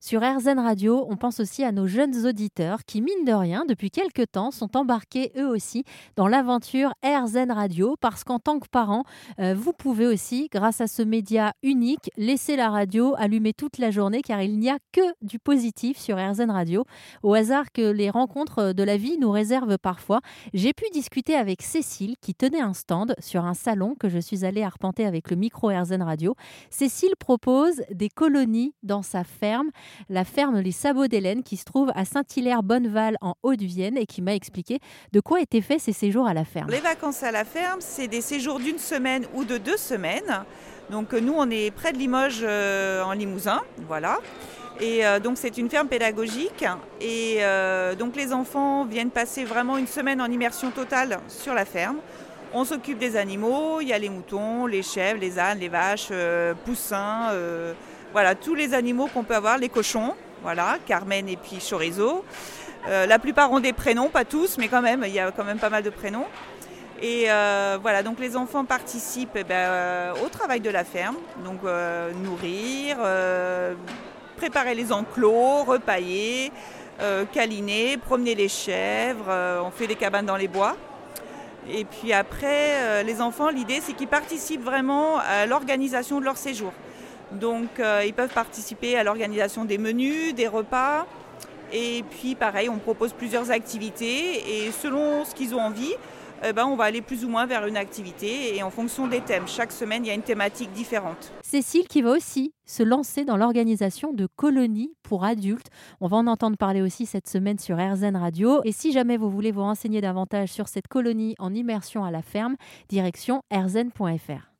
Sur RZN Radio, on pense aussi à nos jeunes auditeurs qui, mine de rien, depuis quelques temps, sont embarqués eux aussi dans l'aventure RZN Radio parce qu'en tant que parents, euh, vous pouvez aussi, grâce à ce média unique, laisser la radio allumée toute la journée car il n'y a que du positif sur RZN Radio. Au hasard que les rencontres de la vie nous réservent parfois, j'ai pu discuter avec Cécile qui tenait un stand sur un salon que je suis allée arpenter avec le micro RZN Radio. Cécile propose des colonies dans sa ferme la ferme Les Sabots d'Hélène qui se trouve à Saint-Hilaire-Bonneval en Haute-Vienne et qui m'a expliqué de quoi étaient faits ces séjours à la ferme. Les vacances à la ferme, c'est des séjours d'une semaine ou de deux semaines. Donc nous, on est près de Limoges euh, en Limousin, voilà. Et euh, donc c'est une ferme pédagogique et euh, donc les enfants viennent passer vraiment une semaine en immersion totale sur la ferme. On s'occupe des animaux, il y a les moutons, les chèvres, les ânes, les vaches, poussins, voilà, tous les animaux qu'on peut avoir, les cochons, voilà, Carmen et puis Chorizo. Euh, la plupart ont des prénoms, pas tous, mais quand même, il y a quand même pas mal de prénoms. Et euh, voilà, donc les enfants participent eh ben, euh, au travail de la ferme, donc nourrir, préparer les enclos, repailler, câliner, promener les chèvres, on fait des cabanes dans les bois. Et puis après, les enfants, l'idée c'est qu'ils participent vraiment à l'organisation de leur séjour. Donc euh, ils peuvent participer à l'organisation des menus, des repas. Et puis pareil, on propose plusieurs activités et selon ce qu'ils ont envie, eh ben, on va aller plus ou moins vers une activité et en fonction des thèmes. Chaque semaine, il y a une thématique différente. Cécile qui va aussi se lancer dans l'organisation de colonies pour adultes. On va en entendre parler aussi cette semaine sur RZN Radio. Et si jamais vous voulez vous renseigner davantage sur cette colonie en immersion à la ferme, direction rzn.fr.